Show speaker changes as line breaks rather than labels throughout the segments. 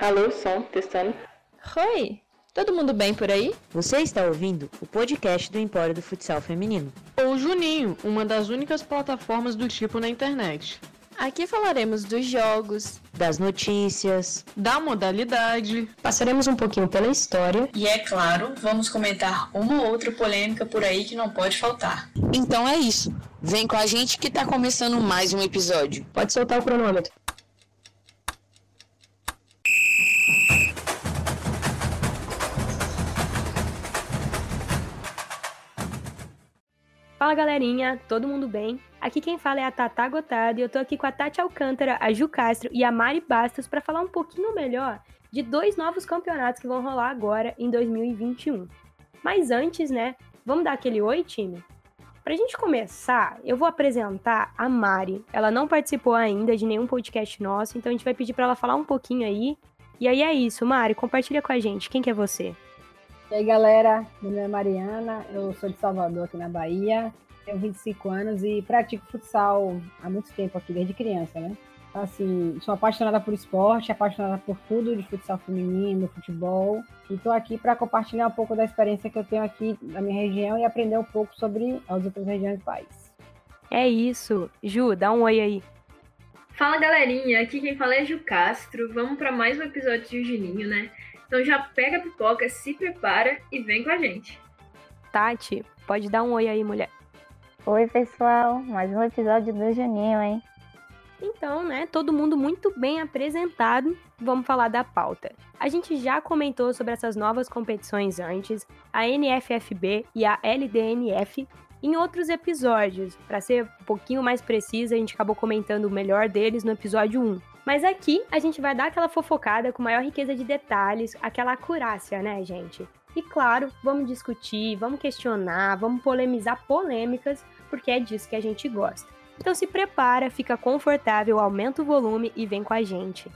Alô, som, testando.
Oi, todo mundo bem por aí?
Você está ouvindo o podcast do Empório do Futsal Feminino.
Ou Juninho, uma das únicas plataformas do tipo na internet.
Aqui falaremos dos jogos,
das notícias,
da modalidade.
Passaremos um pouquinho pela história.
E é claro, vamos comentar uma ou outra polêmica por aí que não pode faltar.
Então é isso. Vem com a gente que tá começando mais um episódio.
Pode soltar o cronômetro. Fala galerinha, todo mundo bem? Aqui quem fala é a Tata Gotardo e eu tô aqui com a Tati Alcântara, a Ju Castro e a Mari Bastos para falar um pouquinho melhor de dois novos campeonatos que vão rolar agora em 2021. Mas antes, né, vamos dar aquele oi, time? Pra gente começar, eu vou apresentar a Mari. Ela não participou ainda de nenhum podcast nosso, então a gente vai pedir para ela falar um pouquinho aí. E aí é isso, Mari, compartilha com a gente, quem que é você?
E aí, galera, meu nome é Mariana, eu sou de Salvador, aqui na Bahia, tenho 25 anos e pratico futsal há muito tempo aqui, desde criança, né? Então, assim, sou apaixonada por esporte, apaixonada por tudo de futsal feminino, futebol, e estou aqui para compartilhar um pouco da experiência que eu tenho aqui na minha região e aprender um pouco sobre as outras regiões do país.
É isso. Ju, dá um oi aí.
Fala galerinha, aqui quem fala é Ju Castro. Vamos para mais um episódio de Juninho, né? Então já pega a pipoca, se prepara e vem com a gente.
Tati, pode dar um oi aí, mulher.
Oi, pessoal. Mais um episódio do Juninho, hein?
Então, né, todo mundo muito bem apresentado. Vamos falar da pauta. A gente já comentou sobre essas novas competições antes, a NFFB e a LDNF, em outros episódios. Para ser um pouquinho mais precisa, a gente acabou comentando o melhor deles no episódio 1. Mas aqui a gente vai dar aquela fofocada com maior riqueza de detalhes, aquela acurácia, né, gente? E claro, vamos discutir, vamos questionar, vamos polemizar polêmicas, porque é disso que a gente gosta. Então se prepara, fica confortável, aumenta o volume e vem com a gente.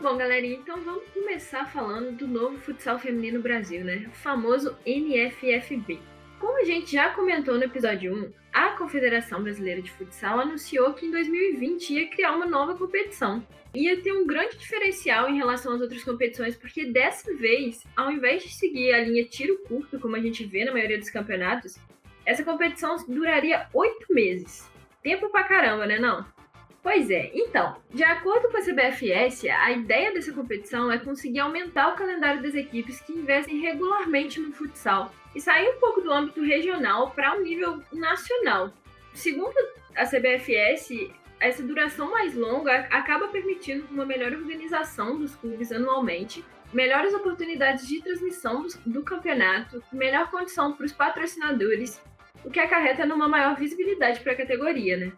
Bom, galerinha, então vamos começar falando do novo futsal feminino Brasil, né? O famoso NFFB. Como a gente já comentou no episódio 1, a Confederação Brasileira de Futsal anunciou que em 2020 ia criar uma nova competição. Ia ter um grande diferencial em relação às outras competições, porque dessa vez, ao invés de seguir a linha tiro curto, como a gente vê na maioria dos campeonatos, essa competição duraria oito meses. Tempo pra caramba, né não? Pois é, então, de acordo com a CBFS, a ideia dessa competição é conseguir aumentar o calendário das equipes que investem regularmente no futsal e sair um pouco do âmbito regional para um nível nacional. Segundo a CBFS, essa duração mais longa acaba permitindo uma melhor organização dos clubes anualmente, melhores oportunidades de transmissão do campeonato, melhor condição para os patrocinadores, o que acarreta numa maior visibilidade para a categoria, né?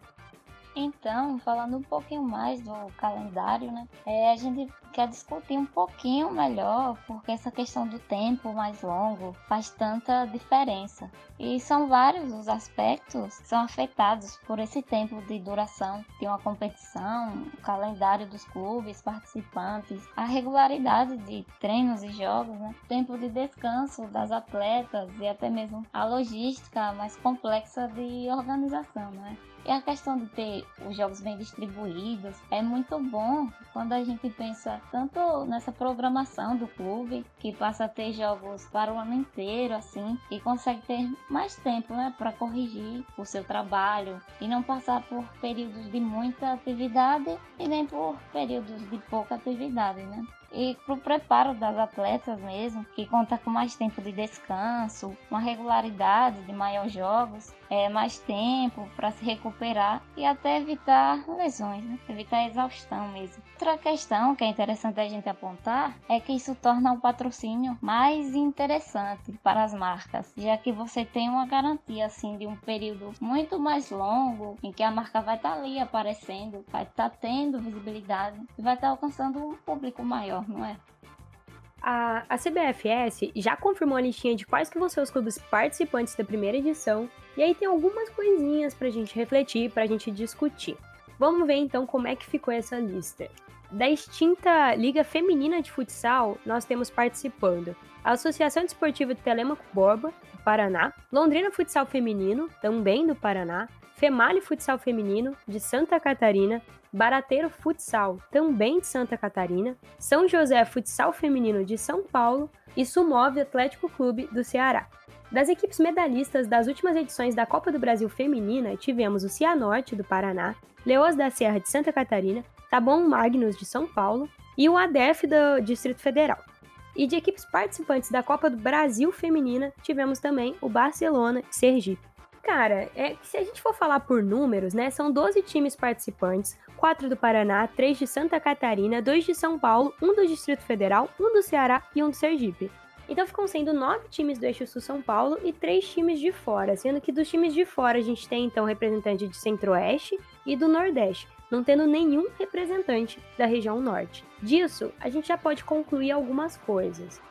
Então, falando um pouquinho mais do calendário, né? É, a gente quer discutir um pouquinho melhor, porque essa questão do tempo mais longo faz tanta diferença. E são vários os aspectos que são afetados por esse tempo de duração de uma competição, o calendário dos clubes, participantes, a regularidade de treinos e jogos, né? tempo de descanso das atletas e até mesmo a logística mais complexa de organização, né? E a questão de ter os jogos bem distribuídos é muito bom quando a gente pensa tanto nessa programação do clube, que passa a ter jogos para o ano inteiro, assim, e consegue ter mais tempo, né, para corrigir o seu trabalho e não passar por períodos de muita atividade e nem por períodos de pouca atividade, né? e para o preparo das atletas mesmo, que conta com mais tempo de descanso, uma regularidade de maiores jogos, é, mais tempo para se recuperar e até evitar lesões, né? evitar exaustão mesmo. Outra questão que é interessante a gente apontar é que isso torna o patrocínio mais interessante para as marcas, já que você tem uma garantia assim de um período muito mais longo em que a marca vai estar tá ali aparecendo, vai estar tá tendo visibilidade e vai estar tá alcançando um público maior não é?
A, a CBFS já confirmou a listinha de quais que vão ser os clubes participantes da primeira edição, e aí tem algumas coisinhas pra gente refletir, pra gente discutir. Vamos ver então como é que ficou essa lista. Da extinta Liga Feminina de Futsal, nós temos participando a Associação Desportiva de Telemaco Borba, do Paraná, Londrina Futsal Feminino, também do Paraná, Female Futsal Feminino, de Santa Catarina, Barateiro Futsal, também de Santa Catarina, São José Futsal Feminino de São Paulo e Sumove Atlético Clube do Ceará. Das equipes medalhistas das últimas edições da Copa do Brasil Feminina, tivemos o Cianorte do Paraná, Leoas da Serra de Santa Catarina, Tabon Magnus de São Paulo e o ADF do Distrito Federal. E de equipes participantes da Copa do Brasil Feminina, tivemos também o Barcelona de Sergipe. Cara, é, se a gente for falar por números, né, são 12 times participantes, 4 do Paraná, 3 de Santa Catarina, 2 de São Paulo, 1 do Distrito Federal, 1 do Ceará e 1 do Sergipe. Então ficam sendo 9 times do Eixo Sul São Paulo e 3 times de fora, sendo que dos times de fora a gente tem então representante de Centro-Oeste e do Nordeste não tendo nenhum representante da região norte. Disso, a gente já pode concluir algumas coisas.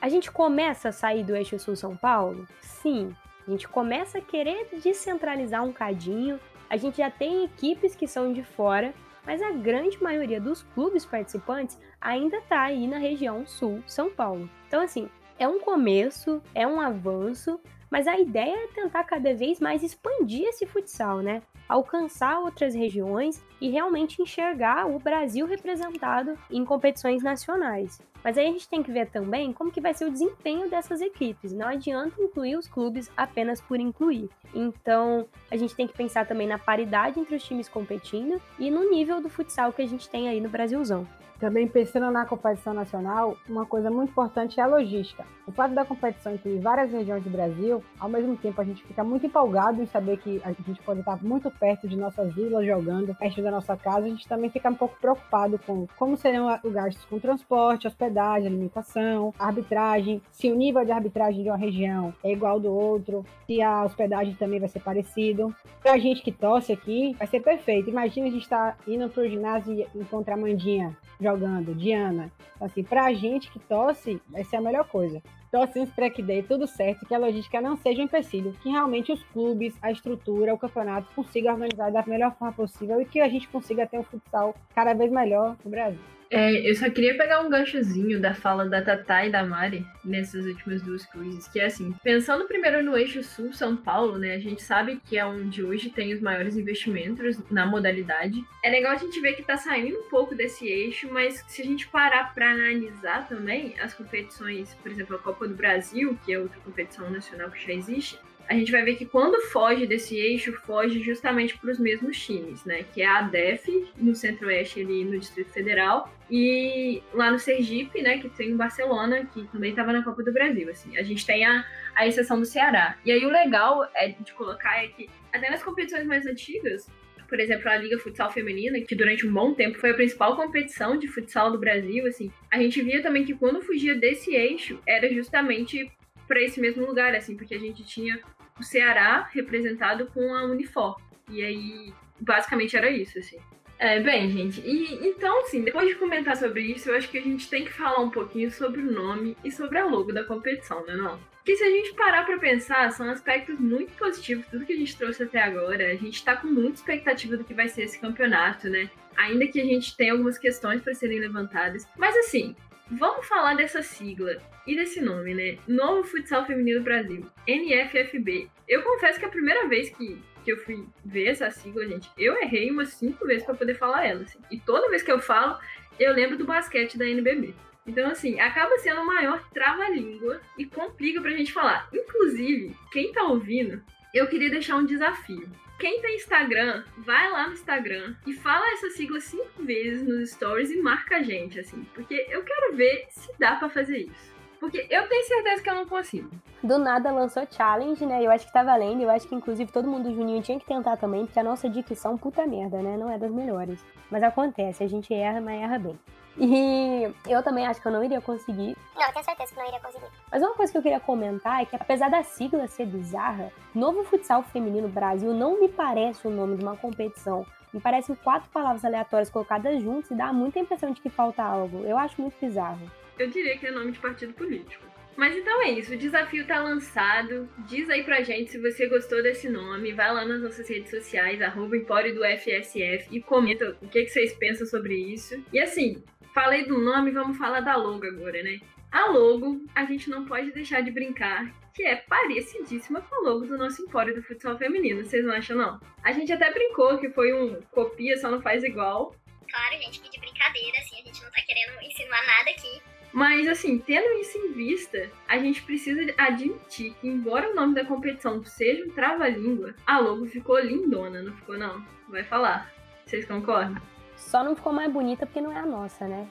A gente começa a sair do eixo sul-São Paulo? Sim. A gente começa a querer descentralizar um cadinho. A gente já tem equipes que são de fora, mas a grande maioria dos clubes participantes ainda está aí na região sul São Paulo. Então, assim, é um começo, é um avanço, mas a ideia é tentar cada vez mais expandir esse futsal, né? Alcançar outras regiões e realmente enxergar o Brasil representado em competições nacionais. Mas aí a gente tem que ver também como que vai ser o desempenho dessas equipes. Não adianta incluir os clubes apenas por incluir. Então, a gente tem que pensar também na paridade entre os times competindo e no nível do futsal que a gente tem aí no Brasilzão.
Também pensando na competição nacional, uma coisa muito importante é a logística. O fato da competição incluir várias regiões do Brasil, ao mesmo tempo a gente fica muito empolgado em saber que a gente pode estar muito perto de nossas vilas jogando, perto da nossa casa. A gente também fica um pouco preocupado com como serão os gastos com transporte, hospedagem, alimentação, arbitragem, se o nível de arbitragem de uma região é igual do outro, se a hospedagem também vai ser parecido. Pra gente que torce aqui, vai ser perfeito. Imagina a gente estar tá indo pro ginásio e encontrar Mandinha jogando, Diana. Assim, pra gente que torce, vai ser a melhor coisa. Torcemos para que dê tudo certo, que a logística não seja um empecilho, que realmente os clubes, a estrutura, o campeonato consiga organizar da melhor forma possível e que a gente consiga ter um futsal cada vez melhor no Brasil.
É, eu só queria pegar um ganchozinho da fala da Tatá e da Mari nessas últimas duas coisas, que é assim, pensando primeiro no eixo sul São Paulo, né, a gente sabe que é onde hoje tem os maiores investimentos na modalidade. É legal a gente ver que tá saindo um pouco desse eixo, mas se a gente parar para analisar também as competições, por exemplo, a Copa do Brasil, que é outra competição nacional que já existe, a gente vai ver que quando foge desse eixo, foge justamente para os mesmos times, né? Que é a ADEF no Centro-Oeste ali no Distrito Federal e lá no Sergipe, né? Que tem o Barcelona, que também estava na Copa do Brasil, assim. A gente tem a, a exceção do Ceará. E aí o legal é de colocar é que até nas competições mais antigas, por exemplo, a Liga Futsal Feminina, que durante um bom tempo foi a principal competição de futsal do Brasil, assim, a gente via também que quando fugia desse eixo, era justamente para esse mesmo lugar, assim, porque a gente tinha o Ceará representado com a Unifor. E aí, basicamente era isso, assim. É, bem, gente, e então, assim, depois de comentar sobre isso, eu acho que a gente tem que falar um pouquinho sobre o nome e sobre a logo da competição, né, não? Porque se a gente parar para pensar, são aspectos muito positivos, tudo que a gente trouxe até agora. A gente tá com muita expectativa do que vai ser esse campeonato, né? Ainda que a gente tenha algumas questões para serem levantadas. Mas assim, Vamos falar dessa sigla e desse nome, né? Novo Futsal Feminino Brasil, NFFB. Eu confesso que a primeira vez que, que eu fui ver essa sigla, gente, eu errei umas cinco vezes para poder falar ela. Assim. E toda vez que eu falo, eu lembro do basquete da NBB. Então, assim, acaba sendo o maior trava-língua e complica pra gente falar. Inclusive, quem tá ouvindo, eu queria deixar um desafio. Quem tem Instagram, vai lá no Instagram e fala essa sigla cinco vezes nos stories e marca a gente, assim. Porque eu quero ver se dá para fazer isso. Porque eu tenho certeza que eu não consigo.
Do nada lançou challenge, né? Eu acho que tá valendo. Eu acho que, inclusive, todo mundo do Juninho tinha que tentar também, porque a nossa dicção, puta merda, né? Não é das melhores. Mas acontece, a gente erra, mas erra bem. E eu também acho que eu não iria conseguir.
Não, eu tenho certeza que não iria conseguir.
Mas uma coisa que eu queria comentar é que, apesar da sigla ser bizarra, Novo Futsal Feminino Brasil não me parece o nome de uma competição. Me parecem quatro palavras aleatórias colocadas juntas e dá muita impressão de que falta algo. Eu acho muito bizarro.
Eu diria que é nome de partido político. Mas então é isso, o desafio tá lançado. Diz aí pra gente se você gostou desse nome. Vai lá nas nossas redes sociais, arroba Empório do FSF, e comenta o que, que vocês pensam sobre isso. E assim, falei do nome, vamos falar da logo agora, né? A logo, a gente não pode deixar de brincar, que é parecidíssima com a logo do nosso empório do futsal feminino, vocês não acham não? A gente até brincou que foi um copia, só não faz igual.
Claro, gente, que de brincadeira, assim, a gente não tá querendo insinuar nada aqui.
Mas, assim, tendo isso em vista, a gente precisa admitir que, embora o nome da competição seja um trava-língua, a logo ficou lindona, não ficou, não? Vai falar. Vocês concordam?
Só não ficou mais bonita porque não é a nossa, né?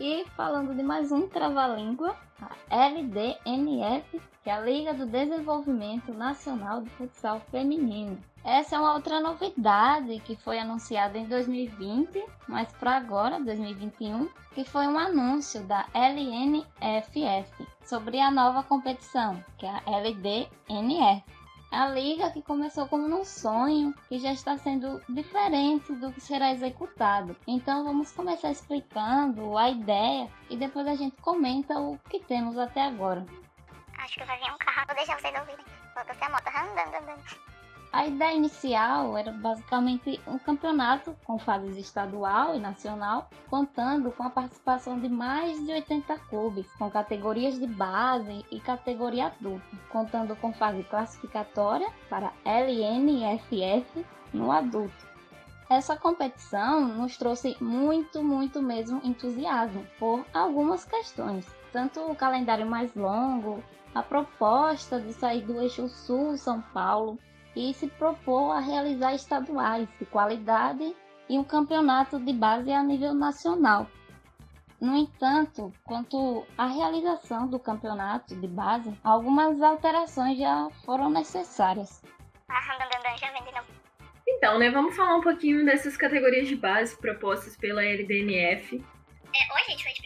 E falando de mais um trava-língua, a LDNF, que é a Liga do Desenvolvimento Nacional de Futsal Feminino. Essa é uma outra novidade que foi anunciada em 2020, mas para agora, 2021, que foi um anúncio da LNFF sobre a nova competição, que é a LDNF. A liga que começou como um sonho, que já está sendo diferente do que será executado. Então vamos começar explicando a ideia e depois a gente comenta o que temos até agora.
Acho que vai vir um carro, vou deixar vocês ouvirem. Vou a moto andando.
A ideia inicial era basicamente um campeonato com fases estadual e nacional, contando com a participação de mais de 80 clubes, com categorias de base e categoria adulta, contando com fase classificatória para LNFF no adulto. Essa competição nos trouxe muito, muito mesmo entusiasmo por algumas questões, tanto o calendário mais longo, a proposta de sair do eixo sul-São Paulo e se propôs a realizar estaduais de qualidade e um campeonato de base a nível nacional. No entanto, quanto à realização do campeonato de base, algumas alterações já foram necessárias.
Então, né, vamos falar um pouquinho dessas categorias de base propostas pela LDNF.
É, oi, gente, foi de primeira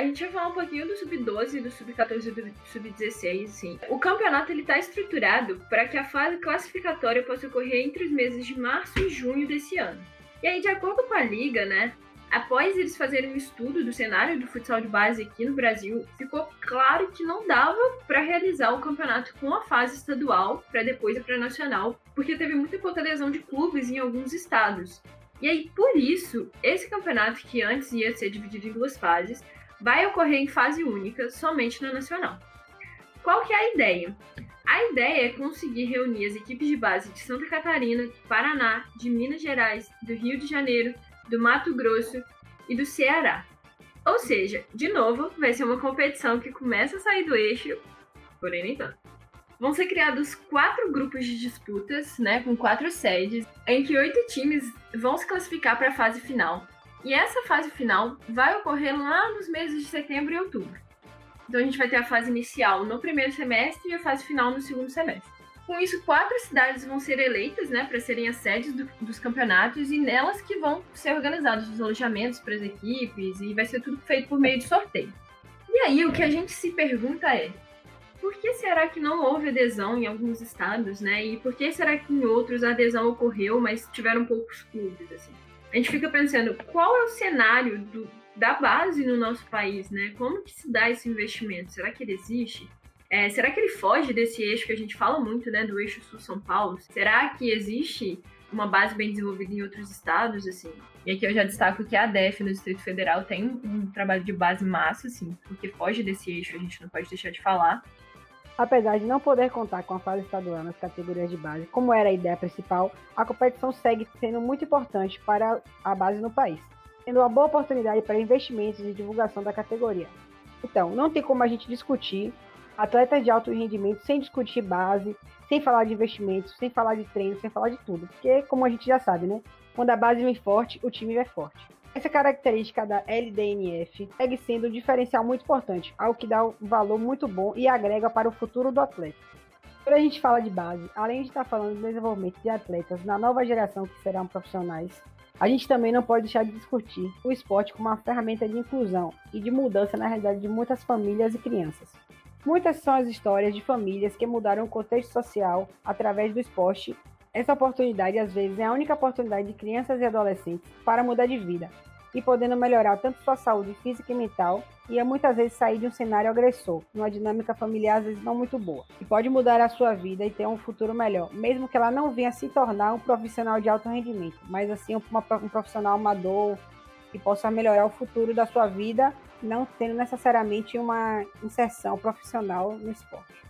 a gente vai falar um pouquinho do sub-12, do sub-14 e do sub-16, assim. O campeonato ele tá estruturado para que a fase classificatória possa ocorrer entre os meses de março e junho desse ano. E aí, de acordo com a liga, né, após eles fazerem um estudo do cenário do futsal de base aqui no Brasil, ficou claro que não dava para realizar o campeonato com a fase estadual para depois ir para nacional, porque teve muita pouca adesão de clubes em alguns estados. E aí, por isso, esse campeonato que antes ia ser dividido em duas fases, vai ocorrer em fase única somente na nacional. Qual que é a ideia? A ideia é conseguir reunir as equipes de base de Santa Catarina, do Paraná, de Minas Gerais, do Rio de Janeiro, do Mato Grosso e do Ceará. Ou seja, de novo, vai ser uma competição que começa a sair do eixo, porém nem tanto. Vão ser criados quatro grupos de disputas, né, com quatro sedes, em que oito times vão se classificar para a fase final, e essa fase final vai ocorrer lá nos meses de setembro e outubro. Então a gente vai ter a fase inicial no primeiro semestre e a fase final no segundo semestre. Com isso, quatro cidades vão ser eleitas né, para serem as sedes do, dos campeonatos e nelas que vão ser organizados os alojamentos para as equipes e vai ser tudo feito por meio de sorteio. E aí o que a gente se pergunta é: por que será que não houve adesão em alguns estados, né? E por que será que em outros a adesão ocorreu, mas tiveram poucos clubes, assim? A gente fica pensando qual é o cenário do, da base no nosso país, né? Como que se dá esse investimento? Será que ele existe? É, será que ele foge desse eixo que a gente fala muito, né? Do eixo Sul-São Paulo? Será que existe uma base bem desenvolvida em outros estados, assim? E aqui eu já destaco que a ADEF no Distrito Federal tem um, um trabalho de base massa, assim, porque foge desse eixo, a gente não pode deixar de falar.
Apesar de não poder contar com a fase estadual nas categorias de base, como era a ideia principal, a competição segue sendo muito importante para a base no país, sendo uma boa oportunidade para investimentos e divulgação da categoria. Então, não tem como a gente discutir atletas de alto rendimento sem discutir base, sem falar de investimentos, sem falar de treino, sem falar de tudo. Porque, como a gente já sabe, né? Quando a base vem forte, o time vem forte. Essa característica da LDNF segue sendo um diferencial muito importante, algo que dá um valor muito bom e agrega para o futuro do atleta. Quando a gente fala de base, além de estar falando do desenvolvimento de atletas na nova geração que serão profissionais, a gente também não pode deixar de discutir o esporte como uma ferramenta de inclusão e de mudança na realidade de muitas famílias e crianças. Muitas são as histórias de famílias que mudaram o contexto social através do esporte essa oportunidade, às vezes, é a única oportunidade de crianças e adolescentes para mudar de vida e podendo melhorar tanto sua saúde física e mental, e a muitas vezes sair de um cenário agressor, numa dinâmica familiar às vezes não muito boa, e pode mudar a sua vida e ter um futuro melhor, mesmo que ela não venha se tornar um profissional de alto rendimento, mas assim uma, um profissional amador, e possa melhorar o futuro da sua vida, não tendo necessariamente uma inserção profissional no esporte.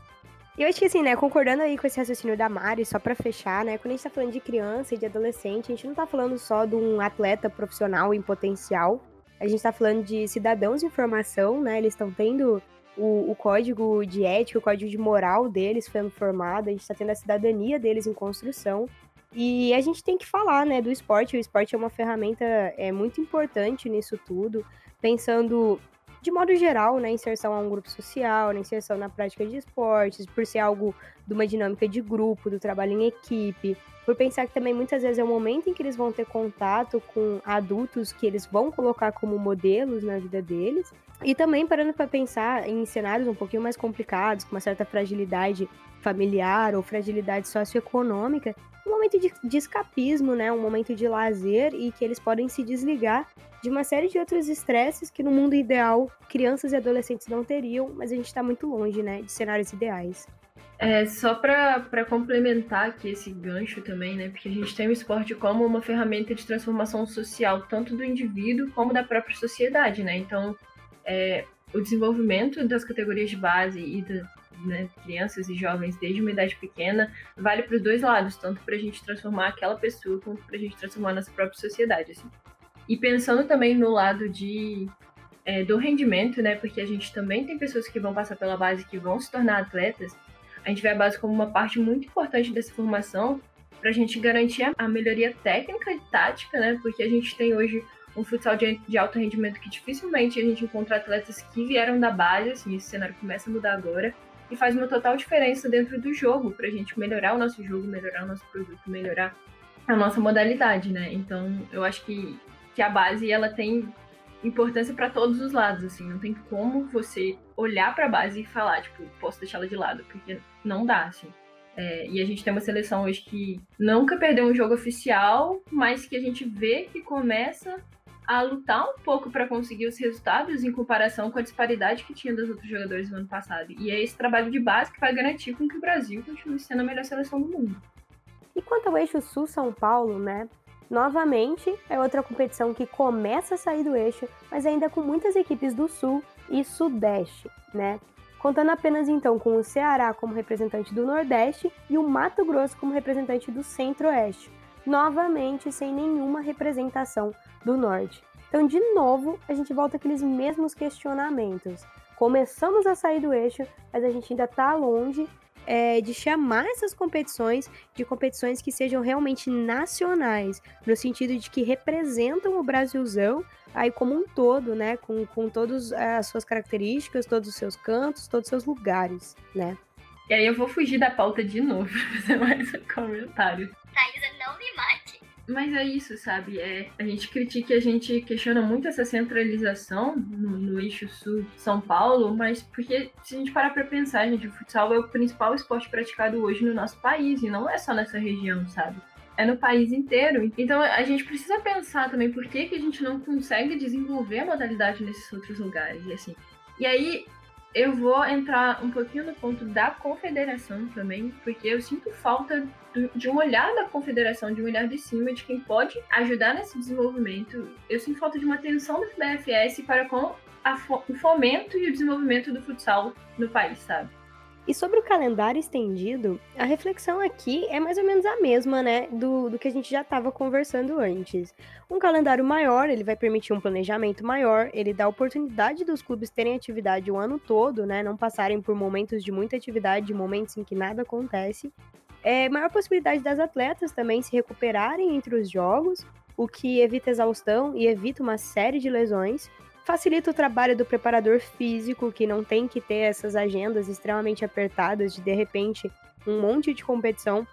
Eu acho que assim, né, concordando aí com esse raciocínio da Mari, só para fechar, né, quando a gente tá falando de criança e de adolescente, a gente não tá falando só de um atleta profissional em potencial, a gente tá falando de cidadãos em formação, né, eles estão tendo o, o, código de ética, o código de moral deles sendo formado, a gente tá tendo a cidadania deles em construção, e a gente tem que falar, né, do esporte, o esporte é uma ferramenta é, muito importante nisso tudo, pensando de modo geral, na inserção a um grupo social, na inserção na prática de esportes, por ser algo de uma dinâmica de grupo, do trabalho em equipe, por pensar que também muitas vezes é o momento em que eles vão ter contato com adultos que eles vão colocar como modelos na vida deles, e também parando para pensar em cenários um pouquinho mais complicados, com uma certa fragilidade familiar ou fragilidade socioeconômica, um momento de, de escapismo, né? Um momento de lazer e que eles podem se desligar de uma série de outros estresses que no mundo ideal crianças e adolescentes não teriam, mas a gente está muito longe, né, de cenários ideais.
É, só para complementar aqui esse gancho também, né? Porque a gente tem o esporte como uma ferramenta de transformação social, tanto do indivíduo como da própria sociedade, né? Então, é, o desenvolvimento das categorias de base e da, né, crianças e jovens desde uma idade pequena vale para os dois lados, tanto para a gente transformar aquela pessoa quanto para a gente transformar nossa própria sociedade. Assim. E pensando também no lado de é, do rendimento, né, porque a gente também tem pessoas que vão passar pela base que vão se tornar atletas, a gente vê a base como uma parte muito importante dessa formação para a gente garantir a melhoria técnica e tática, né, porque a gente tem hoje um futsal de, de, alto rendimento que dificilmente a gente encontra atletas que vieram da base, assim, esse cenário começa a mudar agora, e faz uma total diferença dentro do jogo, para a gente melhorar o nosso jogo, melhorar o nosso produto, melhorar a nossa modalidade, né? Então, eu acho que, que a base, ela tem importância para todos os lados, assim, não tem como você olhar para a base e falar, tipo, posso deixá-la de lado, porque não dá, assim. É, e a gente tem uma seleção hoje que nunca perdeu um jogo oficial, mas que a gente vê que começa a lutar um pouco para conseguir os resultados em comparação com a disparidade que tinha dos outros jogadores no ano passado. E é esse trabalho de base que vai garantir com que o Brasil continue sendo a melhor seleção do mundo.
E quanto ao eixo Sul-São Paulo, né? Novamente, é outra competição que começa a sair do eixo, mas ainda com muitas equipes do Sul e Sudeste, né? Contando apenas então com o Ceará como representante do Nordeste e o Mato Grosso como representante do Centro-Oeste novamente sem nenhuma representação do norte. Então, de novo, a gente volta àqueles mesmos questionamentos. Começamos a sair do eixo, mas a gente ainda está longe é, de chamar essas competições de competições que sejam realmente nacionais, no sentido de que representam o Brasilzão aí como um todo, né? Com, com todas as suas características, todos os seus cantos, todos os seus lugares, né?
E aí eu vou fugir da pauta de novo pra fazer mais um comentário.
Thaisa, não me mate.
Mas é isso, sabe? É, a gente critica a gente questiona muito essa centralização no, no eixo sul de São Paulo, mas porque se a gente parar pra pensar, gente, o futsal é o principal esporte praticado hoje no nosso país, e não é só nessa região, sabe? é no país inteiro. Então a gente precisa pensar também por que, que a gente não consegue desenvolver a modalidade nesses outros lugares. E assim. E aí eu vou entrar um pouquinho no ponto da confederação também, porque eu sinto falta de um olhar da confederação, de um olhar de cima, de quem pode ajudar nesse desenvolvimento. Eu sinto falta de uma atenção do BFS para com o fomento e o desenvolvimento do futsal no país, sabe?
E sobre o calendário estendido, a reflexão aqui é mais ou menos a mesma, né, do, do que a gente já estava conversando antes. Um calendário maior, ele vai permitir um planejamento maior, ele dá oportunidade dos clubes terem atividade o ano todo, né, não passarem por momentos de muita atividade, momentos em que nada acontece. É maior possibilidade das atletas também se recuperarem entre os jogos, o que evita exaustão e evita uma série de lesões facilita o trabalho do preparador físico, que não tem que ter essas agendas extremamente apertadas de de repente um monte de competição,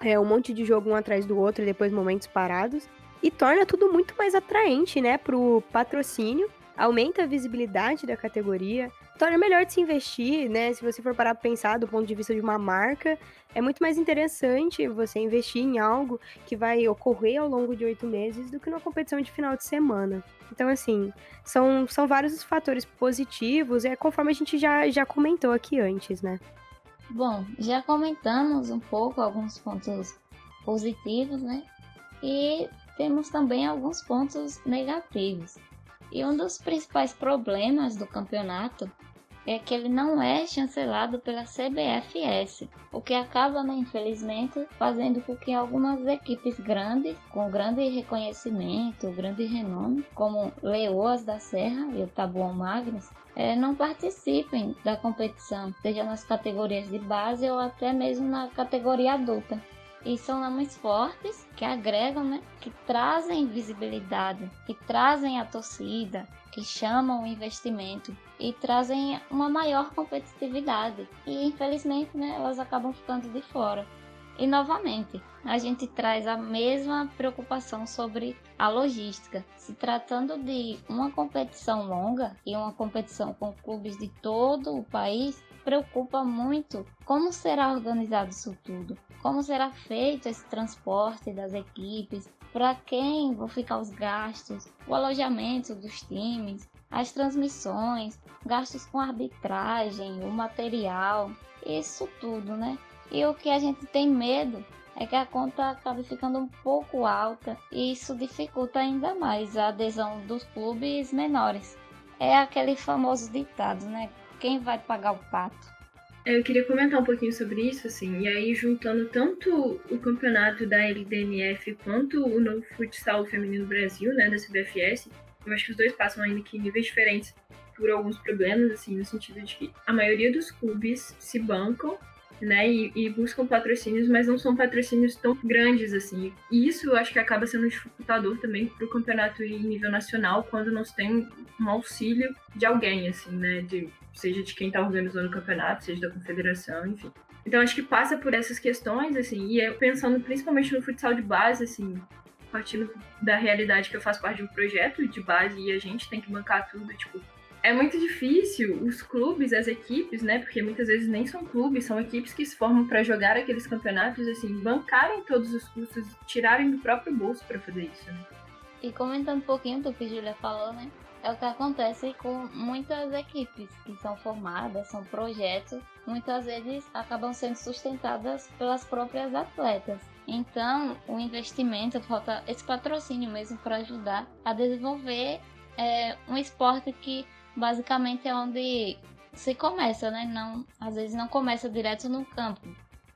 é, um monte de jogo um atrás do outro e depois momentos parados. E torna tudo muito mais atraente, né, pro patrocínio, aumenta a visibilidade da categoria, torna melhor de se investir, né? Se você for parar para pensar do ponto de vista de uma marca, é muito mais interessante você investir em algo que vai ocorrer ao longo de oito meses do que numa competição de final de semana. Então, assim, são, são vários os fatores positivos, é conforme a gente já, já comentou aqui antes, né?
Bom, já comentamos um pouco alguns pontos positivos, né? E temos também alguns pontos negativos. E um dos principais problemas do campeonato é que ele não é chancelado pela CBFS, o que acaba, né, infelizmente, fazendo com que algumas equipes grandes, com grande reconhecimento, grande renome, como Leoas da Serra e o Tabuão Magnus, é, não participem da competição, seja nas categorias de base ou até mesmo na categoria adulta. E são nomes fortes que agregam, né? Que trazem visibilidade, que trazem a torcida, que chamam o investimento e trazem uma maior competitividade. E infelizmente, né, elas acabam ficando de fora. E novamente, a gente traz a mesma preocupação sobre a logística. Se tratando de uma competição longa e uma competição com clubes de todo o país, preocupa muito como será organizado isso tudo, como será feito esse transporte das equipes, para quem vão ficar os gastos, o alojamento dos times, as transmissões, gastos com arbitragem, o material, isso tudo, né? E o que a gente tem medo é que a conta acabe ficando um pouco alta e isso dificulta ainda mais a adesão dos clubes menores. É aquele famoso ditado, né? Quem vai pagar o pato?
Eu queria comentar um pouquinho sobre isso, assim, e aí juntando tanto o campeonato da LDNF quanto o novo futsal feminino Brasil, né, da CBFS, eu acho que os dois passam ainda que em níveis diferentes por alguns problemas, assim, no sentido de que a maioria dos clubes se bancam né, e, e, buscam patrocínios, mas não são patrocínios tão grandes assim. E isso eu acho que acaba sendo dificultador também para o campeonato em nível nacional, quando não se tem um auxílio de alguém, assim, né, de, seja de quem está organizando o campeonato, seja da confederação, enfim. Então acho que passa por essas questões, assim, e eu pensando principalmente no futsal de base, assim, partindo da realidade que eu faço parte de um projeto de base e a gente tem que bancar tudo, tipo, é muito difícil os clubes, as equipes, né? Porque muitas vezes nem são clubes, são equipes que se formam para jogar aqueles campeonatos, assim, bancarem todos os custos, tirarem do próprio bolso para fazer isso. Né?
E comentando um pouquinho do que a Julia falou, né? É o que acontece com muitas equipes que são formadas, são projetos, muitas vezes acabam sendo sustentadas pelas próprias atletas. Então, o investimento, falta esse patrocínio mesmo para ajudar a desenvolver é, um esporte que basicamente é onde se começa, né? Não, às vezes não começa direto no campo.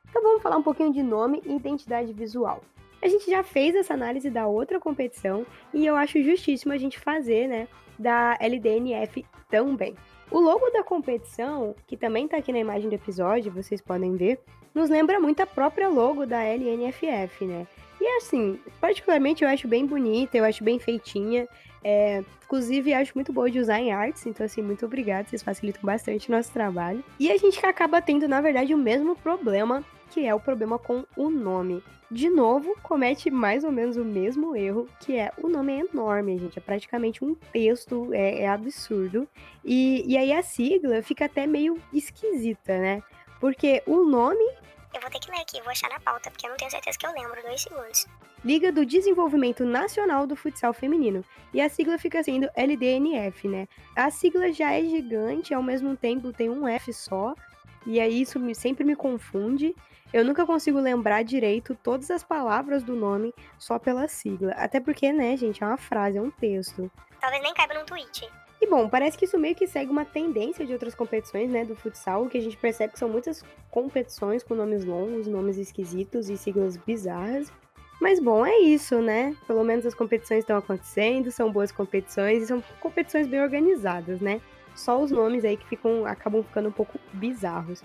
Então vamos falar um pouquinho de nome e identidade visual. A gente já fez essa análise da outra competição e eu acho justíssimo a gente fazer, né, da LDNF também. O logo da competição, que também está aqui na imagem do episódio, vocês podem ver, nos lembra muito a própria logo da LNFF, né? E assim, particularmente eu acho bem bonita, eu acho bem feitinha. É, inclusive, acho muito boa de usar em artes, então, assim, muito obrigada, vocês facilitam bastante o nosso trabalho. E a gente acaba tendo, na verdade, o mesmo problema, que é o problema com o nome. De novo, comete mais ou menos o mesmo erro, que é o nome é enorme, gente. É praticamente um texto, é, é absurdo. E, e aí a sigla fica até meio esquisita, né? Porque o nome
eu vou ter que ler aqui, vou achar na pauta, porque eu não tenho certeza que eu lembro. Dois segundos.
Liga do Desenvolvimento Nacional do Futsal Feminino. E a sigla fica sendo LDNF, né? A sigla já é gigante, ao mesmo tempo tem um F só. E aí isso me, sempre me confunde. Eu nunca consigo lembrar direito todas as palavras do nome só pela sigla. Até porque, né, gente, é uma frase, é um texto.
Talvez nem caiba num tweet.
E bom, parece que isso meio que segue uma tendência de outras competições, né, do futsal, que a gente percebe que são muitas competições com nomes longos, nomes esquisitos e siglas bizarras. Mas bom, é isso, né? Pelo menos as competições estão acontecendo, são boas competições e são competições bem organizadas, né? Só os nomes aí que ficam acabam ficando um pouco bizarros.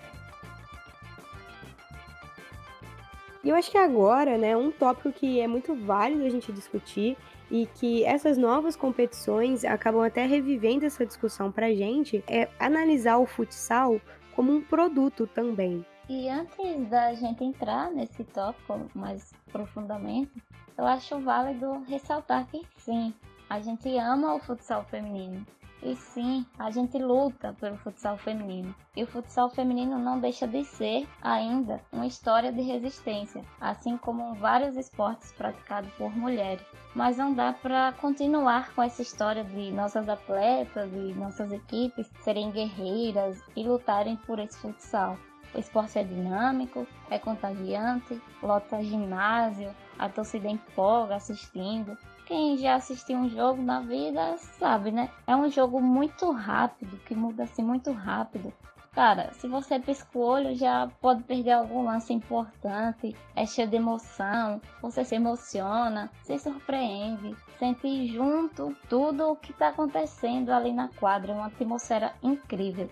E eu acho que agora, né, um tópico que é muito válido a gente discutir e que essas novas competições acabam até revivendo essa discussão pra gente, é analisar o futsal como um produto também.
E antes da gente entrar nesse tópico mais profundamente, eu acho válido ressaltar que sim, a gente ama o futsal feminino. E sim, a gente luta pelo futsal feminino. E o futsal feminino não deixa de ser ainda uma história de resistência, assim como vários esportes praticados por mulheres. Mas não dá para continuar com essa história de nossas atletas e nossas equipes serem guerreiras e lutarem por esse futsal. O esporte é dinâmico, é contagiante, lota ginásio, a torcida empolga assistindo. Quem já assistiu um jogo na vida sabe, né? É um jogo muito rápido, que muda assim muito rápido. Cara, se você pisca o olho, já pode perder algum lance importante. É cheio de emoção, você se emociona, se surpreende, sente junto tudo o que está acontecendo ali na quadra. É uma atmosfera incrível.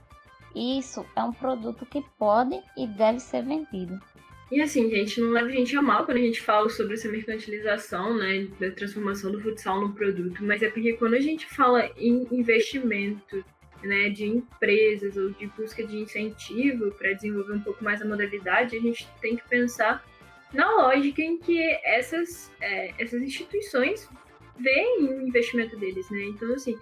Isso é um produto que pode e deve ser vendido.
E assim, gente, não leva a gente a mal quando a gente fala sobre essa mercantilização, né, da transformação do futsal no produto, mas é porque quando a gente fala em investimento, né, de empresas ou de busca de incentivo para desenvolver um pouco mais a modalidade, a gente tem que pensar na lógica em que essas, é, essas instituições veem o investimento deles, né? Então, assim,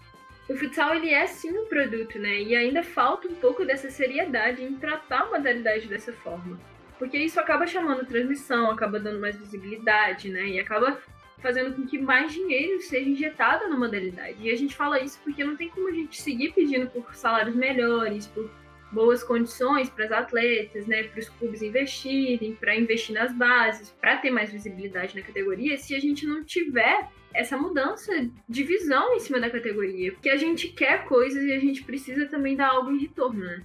o futsal ele é sim um produto, né? E ainda falta um pouco dessa seriedade em tratar a modalidade dessa forma. Porque isso acaba chamando transmissão, acaba dando mais visibilidade, né? E acaba fazendo com que mais dinheiro seja injetado na modalidade. E a gente fala isso porque não tem como a gente seguir pedindo por salários melhores, por boas condições para as atletas, né, para os clubes investirem, para investir nas bases, para ter mais visibilidade na categoria, se a gente não tiver essa mudança de visão em cima da categoria, porque a gente quer coisas e a gente precisa também dar algo em retorno, né?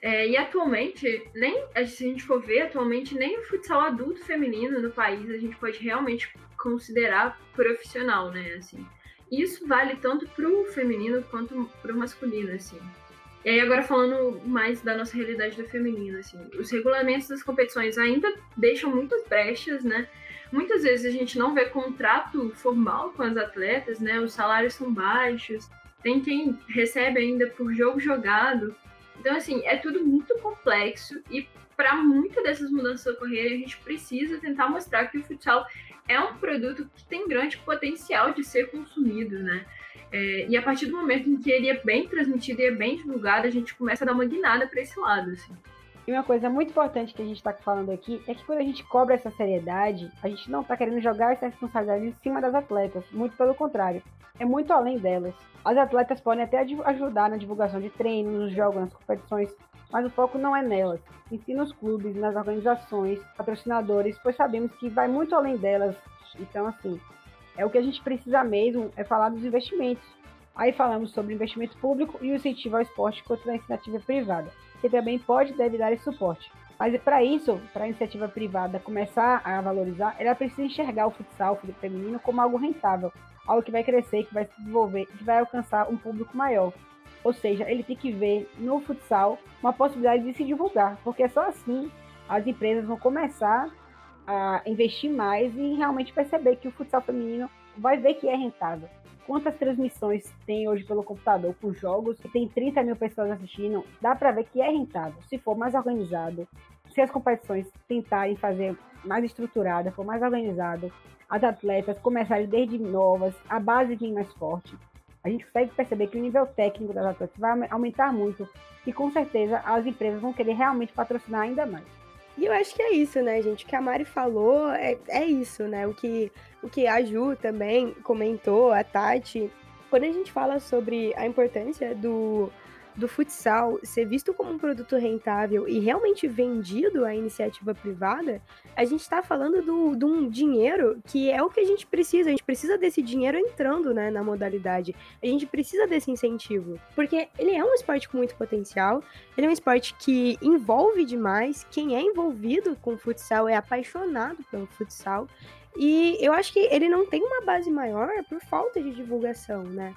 É, e atualmente, nem se a gente for ver, atualmente nem o futsal adulto feminino no país a gente pode realmente considerar profissional, né? Assim, isso vale tanto pro feminino quanto pro masculino, assim. E aí agora falando mais da nossa realidade do feminino, assim, os regulamentos das competições ainda deixam muitas brechas, né? Muitas vezes a gente não vê contrato formal com as atletas, né? Os salários são baixos, tem quem recebe ainda por jogo jogado. Então, assim, é tudo muito complexo e para muitas dessas mudanças ocorrerem, a gente precisa tentar mostrar que o futsal é um produto que tem grande potencial de ser consumido, né? É, e a partir do momento em que ele é bem transmitido e é bem divulgado, a gente começa a dar uma guinada para esse lado, assim.
E uma coisa muito importante que a gente está falando aqui é que quando a gente cobra essa seriedade, a gente não está querendo jogar essa responsabilidade em cima das atletas, muito pelo contrário, é muito além delas. As atletas podem até ajudar na divulgação de treinos, nos jogos, nas competições, mas o foco não é nelas, em si nos clubes, nas organizações, patrocinadores, pois sabemos que vai muito além delas. Então, assim, é o que a gente precisa mesmo é falar dos investimentos. Aí falamos sobre investimento público e o incentivo ao esporte contra a iniciativa privada que também pode e deve dar esse suporte. Mas para isso, para a iniciativa privada começar a valorizar, ela precisa enxergar o futsal o feminino como algo rentável, algo que vai crescer, que vai se desenvolver, que vai alcançar um público maior. Ou seja, ele tem que ver no futsal uma possibilidade de se divulgar, porque só assim as empresas vão começar a investir mais e realmente perceber que o futsal feminino vai ver que é rentável quantas transmissões tem hoje pelo computador com jogos e tem 30 mil pessoas assistindo, dá para ver que é rentável. Se for mais organizado, se as competições tentarem fazer mais estruturada, for mais organizado, as atletas começarem desde novas, a base vem mais forte. A gente consegue perceber que o nível técnico das atletas vai aumentar muito e com certeza as empresas vão querer realmente patrocinar ainda mais.
E eu acho que é isso, né, gente? O que a Mari falou é, é isso, né? O que, o que a Ju também comentou, a Tati. Quando a gente fala sobre a importância do, do futsal ser visto como um produto rentável e realmente vendido à iniciativa privada, a gente está falando do, de um dinheiro que é o que a gente precisa. A gente precisa desse dinheiro entrando né, na modalidade. A gente precisa desse incentivo. Porque ele é um esporte com muito potencial, ele é um esporte que envolve demais. Quem é envolvido com futsal é apaixonado pelo futsal. E eu acho que ele não tem uma base maior por falta de divulgação, né?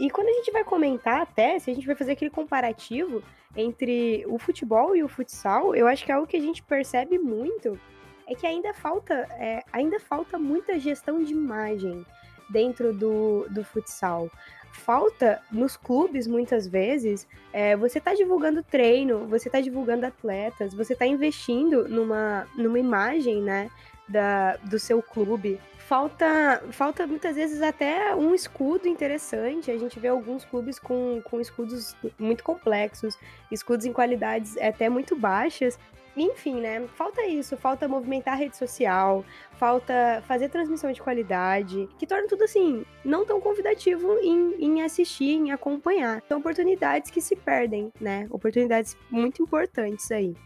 E quando a gente vai comentar até, se a gente vai fazer aquele comparativo entre o futebol e o futsal, eu acho que é algo que a gente percebe muito é que ainda falta, é, ainda falta muita gestão de imagem dentro do, do futsal. Falta nos clubes, muitas vezes, é, você está divulgando treino, você está divulgando atletas, você está investindo numa, numa imagem né, da, do seu clube falta, falta muitas vezes até um escudo interessante. A gente vê alguns clubes com, com escudos muito complexos, escudos em qualidades até muito baixas. Enfim, né? Falta isso, falta movimentar a rede social, falta fazer transmissão de qualidade, que torna tudo assim, não tão convidativo em, em assistir, em acompanhar. São oportunidades que se perdem, né? Oportunidades muito importantes aí.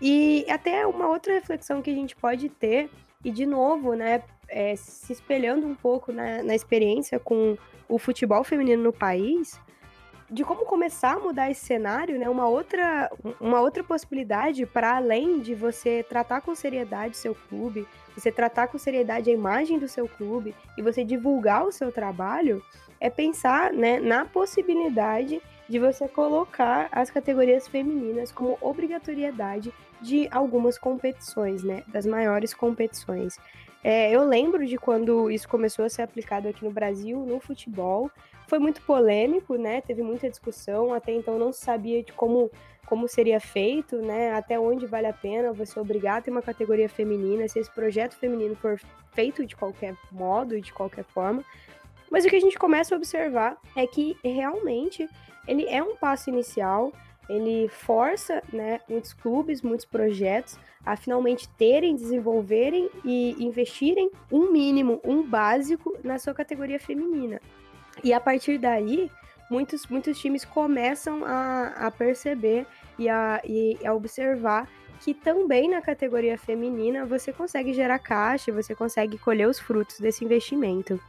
E até uma outra reflexão que a gente pode ter, e de novo, né, é, se espelhando um pouco na, na experiência com o futebol feminino no país, de como começar a mudar esse cenário, né? Uma outra, uma outra possibilidade para além de você tratar com seriedade seu clube, você tratar com seriedade a imagem do seu clube e você divulgar o seu trabalho, é pensar, né, na possibilidade de você colocar as categorias femininas como obrigatoriedade de algumas competições, né? Das maiores competições. É, eu lembro de quando isso começou a ser aplicado aqui no Brasil, no futebol. Foi muito polêmico, né? Teve muita discussão. Até então não se sabia de como, como seria feito, né? Até onde vale a pena você obrigar a ter uma categoria feminina, se esse projeto feminino for feito de qualquer modo e de qualquer forma. Mas o que a gente começa a observar é que realmente ele é um passo inicial, ele força né, muitos clubes, muitos projetos a finalmente terem, desenvolverem e investirem um mínimo, um básico na sua categoria feminina. E a partir daí, muitos, muitos times começam a, a perceber e a, e a observar que também na categoria feminina você consegue gerar caixa, você consegue colher os frutos desse investimento.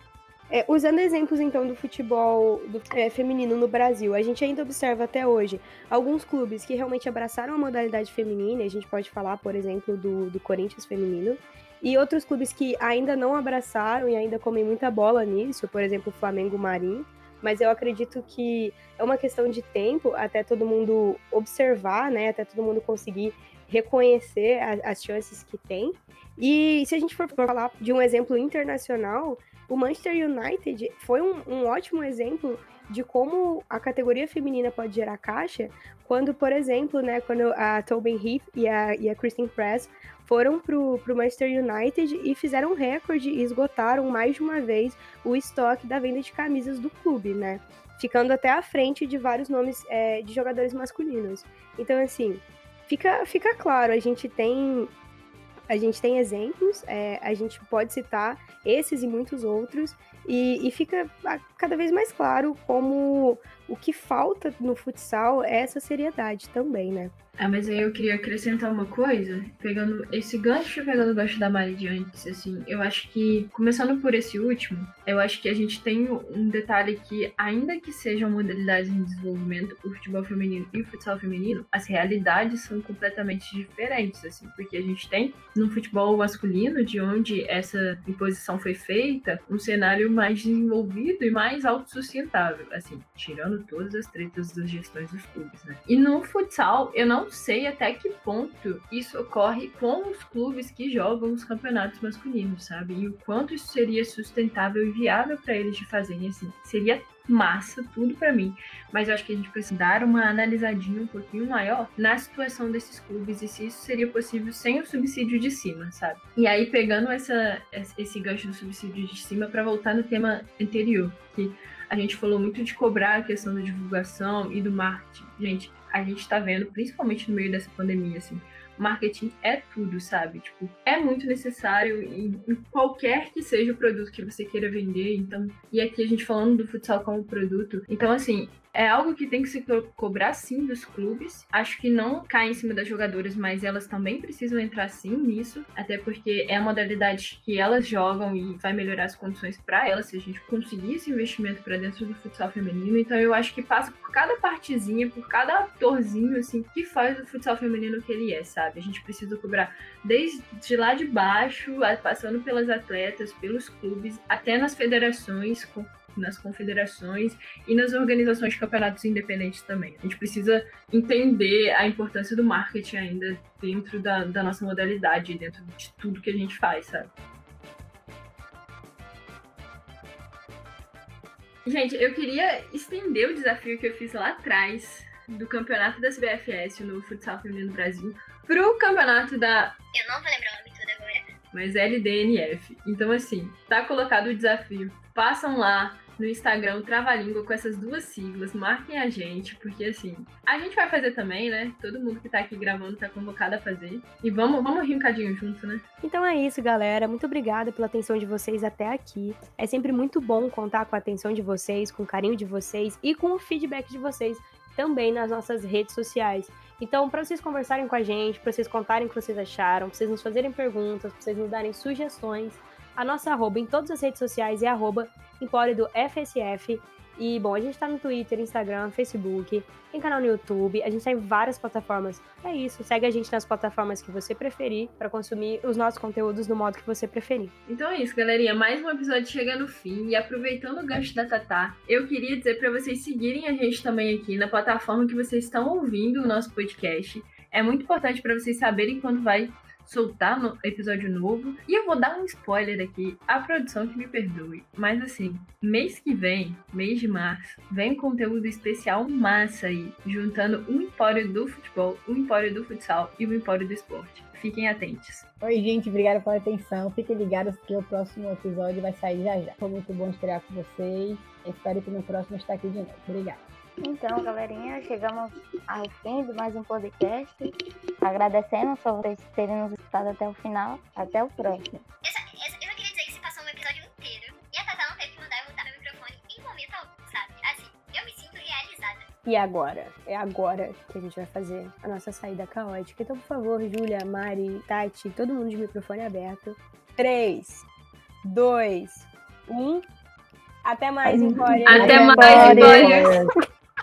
É, usando exemplos, então, do futebol do, é, feminino no Brasil, a gente ainda observa até hoje alguns clubes que realmente abraçaram a modalidade feminina, a gente pode falar, por exemplo, do, do Corinthians feminino, e outros clubes que ainda não abraçaram e ainda comem muita bola nisso, por exemplo, o Flamengo Marim, mas eu acredito que é uma questão de tempo até todo mundo observar, né, até todo mundo conseguir reconhecer as chances que tem. E se a gente for falar de um exemplo internacional, o Manchester United foi um, um ótimo exemplo de como a categoria feminina pode gerar caixa, quando, por exemplo, né, quando a Tobin Heath e a, e a Kristen Press foram pro, pro Manchester United e fizeram um recorde e esgotaram mais de uma vez o estoque da venda de camisas do clube, né? Ficando até à frente de vários nomes é, de jogadores masculinos. Então, assim, fica, fica claro, a gente tem a gente tem exemplos, é, a gente pode citar esses e muitos outros, e, e, fica cada vez mais claro como o que falta no futsal é essa seriedade também, né?
Ah, mas aí eu queria acrescentar uma coisa, pegando esse gancho, pegando o gancho da Mari de antes, assim, eu acho que, começando por esse último, eu acho que a gente tem um detalhe que, ainda que sejam modalidades em desenvolvimento, o futebol feminino e o futsal feminino, as realidades são completamente diferentes, assim, porque a gente tem no futebol masculino, de onde essa imposição foi feita, um cenário mais desenvolvido e mais autossustentável, assim, tirando todas as tretas das gestões dos clubes, né? E no futsal, eu não sei até que ponto isso ocorre com os clubes que jogam os campeonatos masculinos, sabe? E o quanto isso seria sustentável e viável para eles de fazerem assim. Seria massa, tudo para mim. Mas eu acho que a gente precisa dar uma analisadinha um pouquinho maior na situação desses clubes e se isso seria possível sem o subsídio de cima, sabe? E aí, pegando essa, esse gancho do subsídio de cima para voltar no tema anterior, que a gente falou muito de cobrar a questão da divulgação e do marketing. Gente, a gente tá vendo, principalmente no meio dessa pandemia, assim, marketing é tudo, sabe? Tipo, é muito necessário em, em, qualquer que seja o produto que você queira vender. Então, e aqui a gente falando do futsal como produto. Então, assim, é algo que tem que se cobrar sim dos clubes. Acho que não cai em cima das jogadoras, mas elas também precisam entrar sim nisso, até porque é a modalidade que elas jogam e vai melhorar as condições para elas se a gente conseguir esse investimento para dentro do futsal feminino. Então eu acho que passa por cada partezinha, por cada atorzinho assim que faz o futsal feminino que ele é, sabe? A gente precisa cobrar desde lá de baixo, passando pelas atletas, pelos clubes, até nas federações, nas confederações e nas organizações de campeonatos independentes também. A gente precisa entender a importância do marketing ainda dentro da, da nossa modalidade, dentro de tudo que a gente faz, sabe? Gente, eu queria estender o desafio que eu fiz lá atrás do campeonato da CBFS no futsal feminino Brasil pro campeonato da.
Eu não vou lembrar o nome todo agora.
Mas LDNF. Então, assim, tá colocado o desafio. Passam lá, no Instagram Trava Língua com essas duas siglas. Marquem a gente, porque assim, a gente vai fazer também, né? Todo mundo que tá aqui gravando tá convocado a fazer. E vamos, vamos rir um cadinho junto, né?
Então é isso, galera. Muito obrigada pela atenção de vocês até aqui. É sempre muito bom contar com a atenção de vocês, com o carinho de vocês e com o feedback de vocês também nas nossas redes sociais. Então, para vocês conversarem com a gente, para vocês contarem o que vocês acharam, para vocês nos fazerem perguntas, para vocês nos darem sugestões, a nossa arroba em todas as redes sociais é arroba Empório do FSF. E, bom, a gente tá no Twitter, Instagram, Facebook, tem canal no YouTube, a gente tá em várias plataformas. É isso, segue a gente nas plataformas que você preferir para consumir os nossos conteúdos no modo que você preferir.
Então é isso, galerinha. Mais um episódio chega no fim. E aproveitando o gancho da Tatá, eu queria dizer para vocês seguirem a gente também aqui na plataforma que vocês estão ouvindo o nosso podcast. É muito importante para vocês saberem quando vai soltar no episódio novo. E eu vou dar um spoiler aqui, a produção que me perdoe. Mas assim, mês que vem, mês de março, vem conteúdo especial massa aí, juntando um empório do futebol, um empório do futsal e um empório do esporte. Fiquem atentos.
Oi, gente, obrigado pela atenção. Fiquem ligados que o próximo episódio vai sair já já. Foi muito bom estrear com vocês. espero que no próximo estar aqui de novo. Obrigado.
Então, galerinha, chegamos ao fim de mais um podcast. Agradecemos por vocês terem nos escutado até o final. Até o próximo.
Eu só, eu, eu só queria dizer que se passou um episódio inteiro e a Tatá não teve que mandar eu voltar meu microfone em momento algum, sabe? Assim, eu me sinto realizada.
E agora? É agora que a gente vai fazer a nossa saída caótica. Então, por favor, Júlia, Mari, Tati, todo mundo de microfone aberto. 3, 2, 1. Até mais, Empório.
Até mais, Empório.